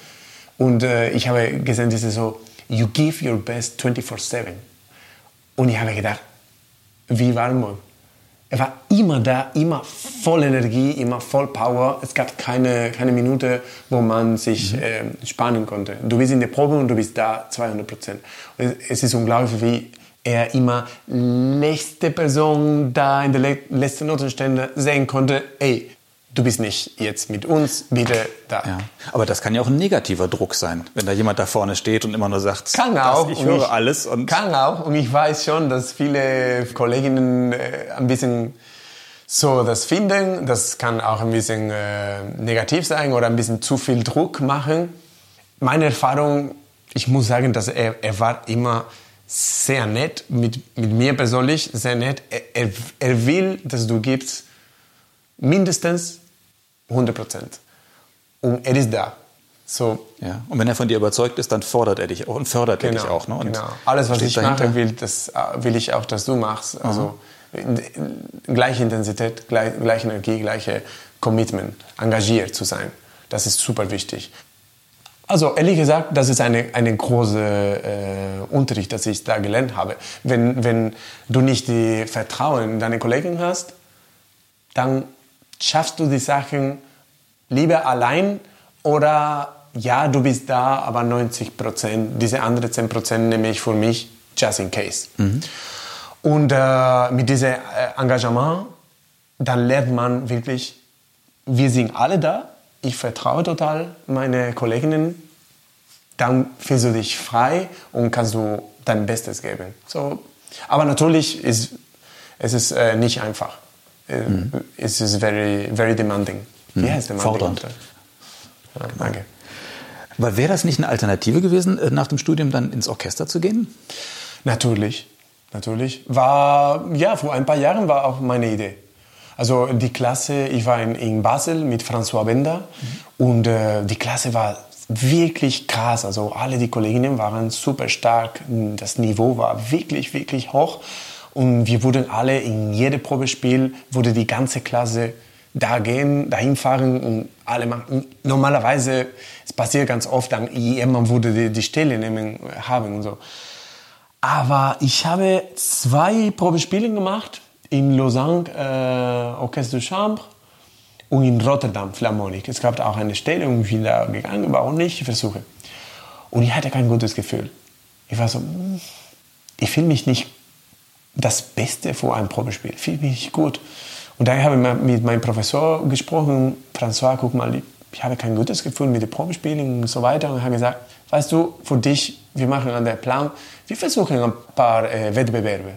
Und äh, ich habe gesehen, diese so, you give your best 24-7. Und ich habe gedacht, wie war man? Er war immer da, immer voll Energie, immer voll Power. Es gab keine, keine Minute, wo man sich mhm. äh, spannen konnte. Du bist in der Probe und du bist da 200 Prozent. Es ist unglaublich, wie er immer letzte Person da in der letzten Notenstände sehen konnte, ey, du bist nicht jetzt mit uns, bitte da. Ja. Aber das kann ja auch ein negativer Druck sein, wenn da jemand da vorne steht und immer nur sagt, kann auch, ich höre ich, alles. Und kann auch. Und ich weiß schon, dass viele Kolleginnen äh, ein bisschen so das finden. Das kann auch ein bisschen äh, negativ sein oder ein bisschen zu viel Druck machen. Meine Erfahrung, ich muss sagen, dass er, er war immer sehr nett, mit, mit mir persönlich sehr nett. Er, er, er will, dass du gibst mindestens 100 Prozent. Und er ist da. So. Ja. Und wenn er von dir überzeugt ist, dann fordert er dich auch und fördert genau, er dich genau, auch. Ne? Und genau. Alles, was ich dahinter. mache, will, das will ich auch, dass du machst. Also gleiche Intensität, gleich, gleiche Energie, gleiche Commitment, engagiert zu sein. Das ist super wichtig. Also ehrlich gesagt, das ist eine, eine große äh, Unterricht, das ich da gelernt habe. Wenn, wenn du nicht die Vertrauen in deine Kollegen hast, dann schaffst du die Sachen lieber allein oder ja, du bist da, aber 90 Prozent, diese anderen 10 Prozent nehme ich für mich just in case. Mhm. Und äh, mit diesem äh, Engagement, dann lernt man wirklich, wir sind alle da, ich vertraue total meine Kolleginnen, dann fühlst du dich frei und kannst du dein Bestes geben. So, aber natürlich ist es ist, äh, nicht einfach mhm. it is very, very demanding. Mhm. Wie heißt demanding? Fordernd. Ja, danke. Aber wäre das nicht eine Alternative gewesen, äh, nach dem Studium dann ins Orchester zu gehen? Natürlich, natürlich. War, ja, vor ein paar Jahren war auch meine Idee. Also die Klasse, ich war in, in Basel mit François Bender mhm. und äh, die Klasse war wirklich krass. Also alle die Kolleginnen waren super stark. Das Niveau war wirklich, wirklich hoch. Und wir wurden alle in jedem Probespiel, wurde die ganze Klasse da gehen, dahin fahren und alle machen. Normalerweise, es passiert ganz oft, dann jemand würde die, die Stelle nehmen haben und so. Aber ich habe zwei Probespiele gemacht in Lausanne äh, Orchestre de Chambre und in Rotterdam Philharmonik. Es gab auch eine Stelle und ich bin da gegangen, war auch nicht Versuche. Und ich hatte kein gutes Gefühl. Ich war so, hm, ich fühle mich nicht das Beste vor einem Probespiel. Fühle mich gut. Und daher habe ich mit meinem Professor gesprochen, François, guck mal, ich habe kein gutes Gefühl mit den Probespielen und so weiter. Und hat gesagt, weißt du, für dich, wir machen an der Plan, wir versuchen ein paar äh, Wettbewerbe.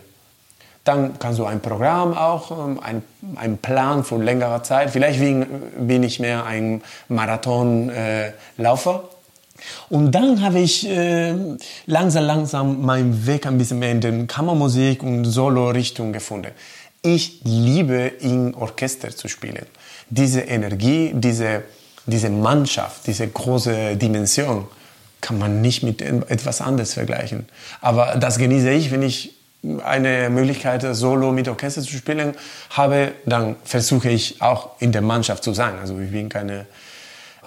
Dann kannst du ein Programm auch, ähm, ein, ein Plan für längere Zeit. Vielleicht bin, bin ich mehr ein Marathonläufer. Äh, und dann habe ich äh, langsam, langsam meinen Weg ein bisschen mehr in den Kammermusik und Solo-Richtung gefunden. Ich liebe in Orchester zu spielen. Diese Energie, diese, diese Mannschaft, diese große Dimension kann man nicht mit etwas anderes vergleichen. Aber das genieße ich, wenn ich eine Möglichkeit, Solo mit Orchester zu spielen habe, dann versuche ich auch in der Mannschaft zu sein. Also ich bin keine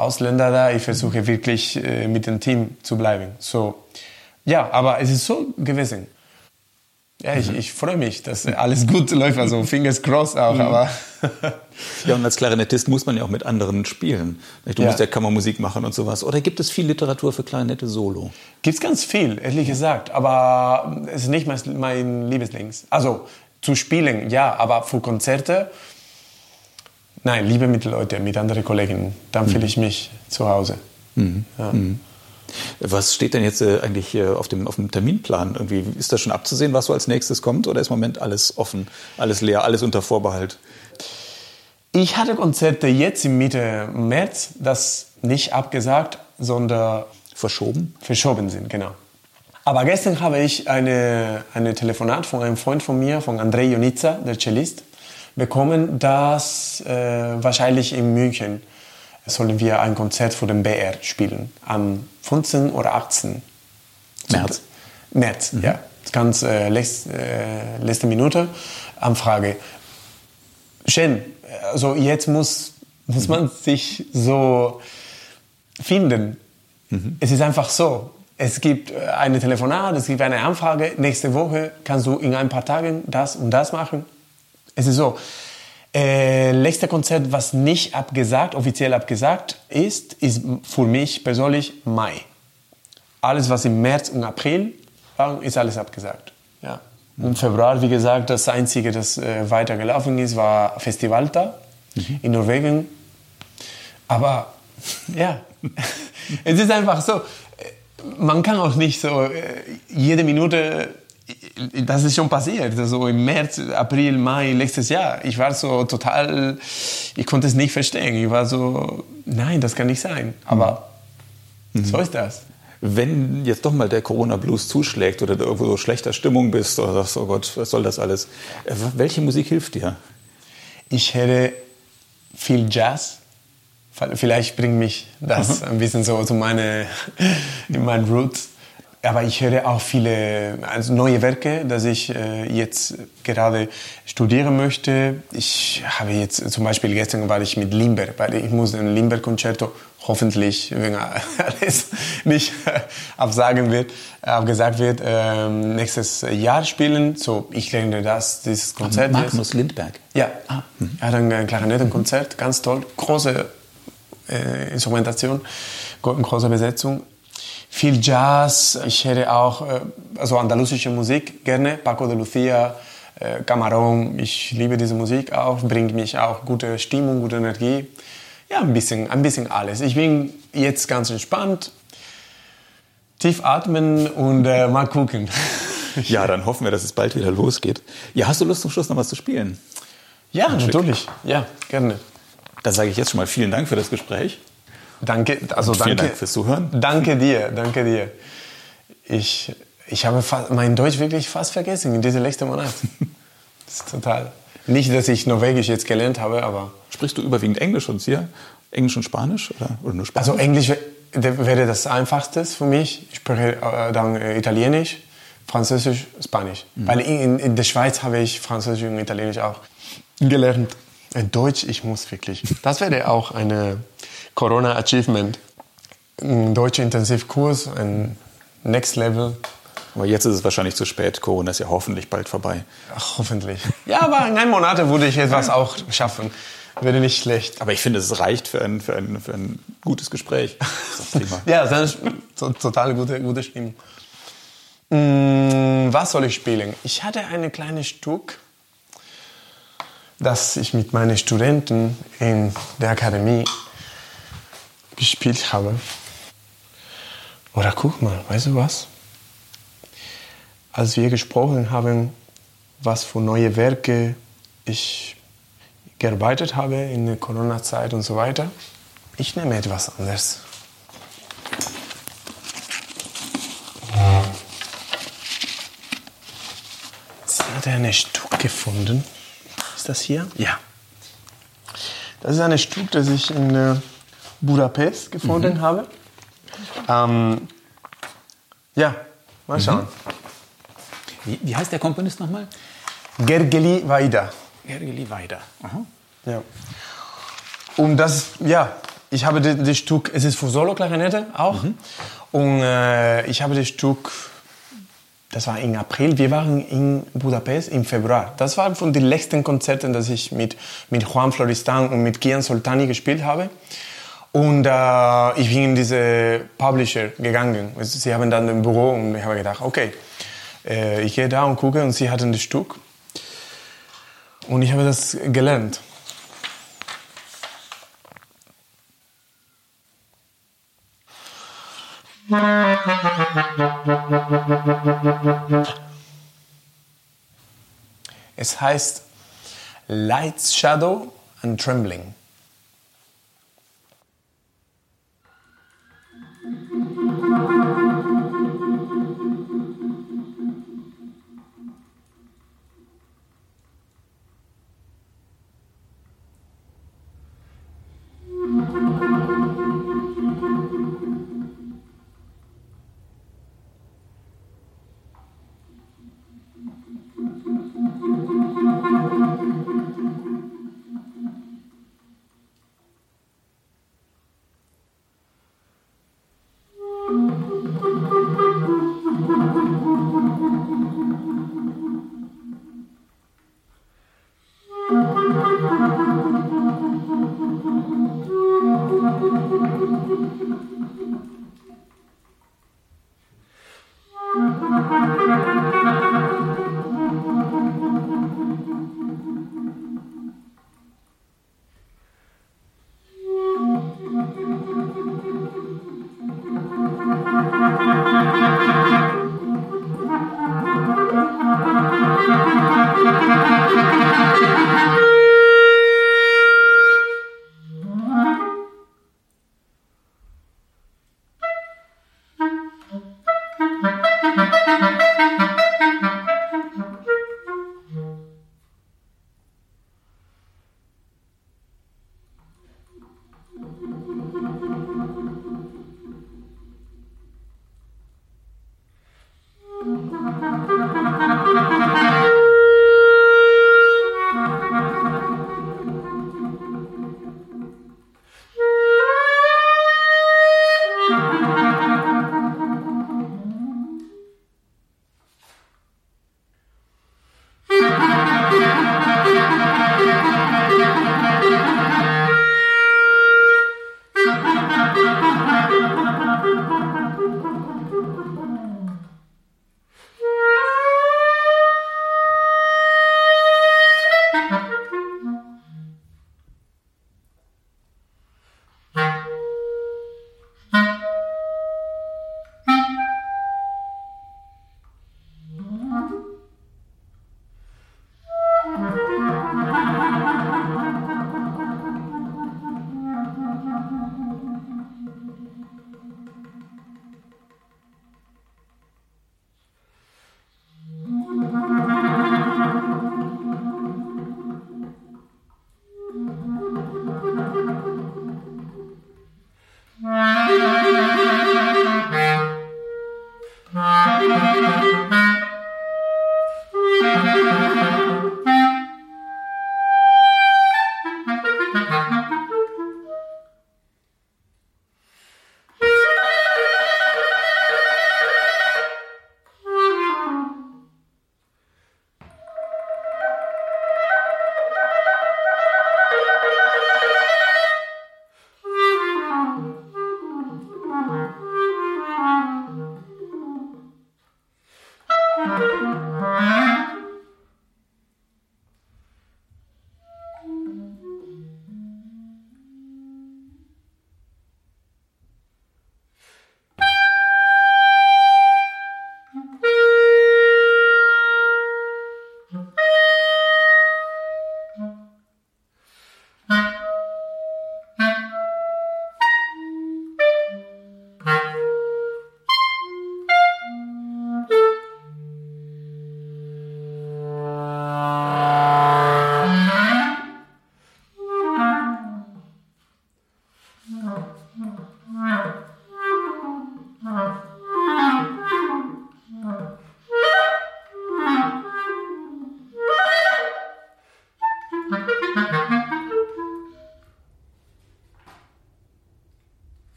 Ausländer da, ich versuche wirklich äh, mit dem Team zu bleiben. So, ja, aber es ist so gewesen. Ja, ich, ich freue mich, dass alles gut läuft, also fingers crossed auch, mhm. aber... ja, und als Klarinettist muss man ja auch mit anderen spielen. Du ja. musst ja Kammermusik machen und sowas. Oder gibt es viel Literatur für Klarinette solo? Gibt es ganz viel, ehrlich gesagt, aber es ist nicht mein, mein Lieblings. Also zu spielen, ja, aber für Konzerte, nein, lieber mit Leuten, mit anderen Kollegen. Dann mhm. fühle ich mich zu Hause. Mhm. Ja. Mhm. Was steht denn jetzt äh, eigentlich äh, auf, dem, auf dem Terminplan? Irgendwie ist das schon abzusehen, was so als nächstes kommt? Oder ist im Moment alles offen, alles leer, alles unter Vorbehalt? Ich hatte Konzerte jetzt im Mitte März, das nicht abgesagt, sondern verschoben. Verschoben sind, genau. Aber gestern habe ich eine, eine Telefonat von einem Freund von mir, von Andrei Jonitza, der Cellist, bekommen, dass äh, wahrscheinlich in München sollen wir ein Konzert für den BR spielen. Am 15 oder 18. März. März, mhm. ja. Ganz äh, letzte, äh, letzte Minute Anfrage. Schön. Also jetzt muss, muss man sich so finden. Mhm. Es ist einfach so. Es gibt eine Telefonat, es gibt eine Anfrage. Nächste Woche kannst du in ein paar Tagen das und das machen. Es ist so. Äh, letzte Konzert, was nicht abgesagt, offiziell abgesagt ist, ist für mich persönlich Mai. Alles, was im März und April war, ist alles abgesagt. Ja. Im Februar, wie gesagt, das Einzige, das äh, weitergelaufen ist, war Festivalta mhm. in Norwegen. Aber ja, es ist einfach so, man kann auch nicht so äh, jede Minute das ist schon passiert, so im März, April, Mai letztes Jahr. Ich war so total, ich konnte es nicht verstehen. Ich war so, nein, das kann nicht sein. Aber mhm. so ist das. Wenn jetzt doch mal der Corona-Blues zuschlägt oder du irgendwo so schlechter Stimmung bist oder sagst, oh Gott, was soll das alles? Äh, welche Musik hilft dir? Ich hätte viel Jazz. Vielleicht bringt mich das mhm. ein bisschen so zu meine, in meinen Roots. Aber ich höre auch viele also neue Werke, dass ich äh, jetzt gerade studieren möchte. Ich habe jetzt zum Beispiel gestern war ich mit Limber, weil ich muss ein Limber-Konzerto hoffentlich, wenn alles nicht absagen wird, abgesagt wird, äh, nächstes Jahr spielen. So, ich lerne das, dieses Konzert. Magnus Lindberg. Ja, ah. mhm. er hat ein Klarinettenkonzert, ganz toll, große äh, Instrumentation, große Besetzung viel Jazz. Ich höre auch äh, also andalusische Musik gerne. Paco de Lucia, äh, Camarón. Ich liebe diese Musik auch. Bringt mich auch gute Stimmung, gute Energie. Ja, ein bisschen, ein bisschen alles. Ich bin jetzt ganz entspannt. Tief atmen und äh, mal gucken. ja, dann hoffen wir, dass es bald wieder losgeht. Ja, hast du Lust zum Schluss noch was zu spielen? Ja, natürlich. Ja, gerne. Dann sage ich jetzt schon mal vielen Dank für das Gespräch. Danke, also Vielen danke. Dank fürs Zuhören. Danke dir, danke dir. Ich, ich habe mein Deutsch wirklich fast vergessen in diesem letzten Monat. Das ist total. Nicht, dass ich Norwegisch jetzt gelernt habe, aber. Sprichst du überwiegend Englisch und hier? Englisch und Spanisch? Oder, oder nur Spanisch? Also Englisch wäre das einfachste für mich. Ich spreche äh, dann äh, Italienisch, Französisch, Spanisch. Mhm. Weil in, in der Schweiz habe ich Französisch und Italienisch auch gelernt. Deutsch, ich muss wirklich. Das wäre auch eine Corona Achievement. Ein deutscher Intensivkurs, ein Next Level. Aber jetzt ist es wahrscheinlich zu spät. Corona ist ja hoffentlich bald vorbei. Ach, hoffentlich. Ja, aber in einem Monat würde ich etwas auch schaffen. Wäre nicht schlecht. Aber ich finde, es reicht für ein, für ein, für ein gutes Gespräch. Das ja, das ist total gute, gute Stimmung. Mm, was soll ich spielen? Ich hatte ein kleines Stück, das ich mit meinen Studenten in der Akademie gespielt habe. Oder guck mal, weißt du was? Als wir gesprochen haben, was für neue Werke ich gearbeitet habe in der Corona-Zeit und so weiter, ich nehme etwas anderes. Jetzt hat er ein Stück gefunden. Ist das hier? Ja. Das ist ein Stück, das ich in äh, Budapest gefunden mhm. habe. Ähm, ja, mal mhm. schauen. Wie, wie heißt der Komponist nochmal? Gergely Vaida. Gergely Vaida. Aha. Ja. Und das, ja, ich habe das, das Stück, es ist für Solo-Klarinette auch. Mhm. Und äh, ich habe das Stück, das war im April, wir waren in Budapest im Februar. Das war von den letzten Konzerten, dass ich mit, mit Juan Floristan und mit Kian Soltani gespielt habe. Und äh, ich bin in diese Publisher gegangen. Sie haben dann ein Büro und ich habe gedacht, okay, äh, ich gehe da und gucke und sie hatten das Stück. Und ich habe das gelernt. Es heißt Lights, Shadow and Trembling.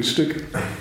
Oh,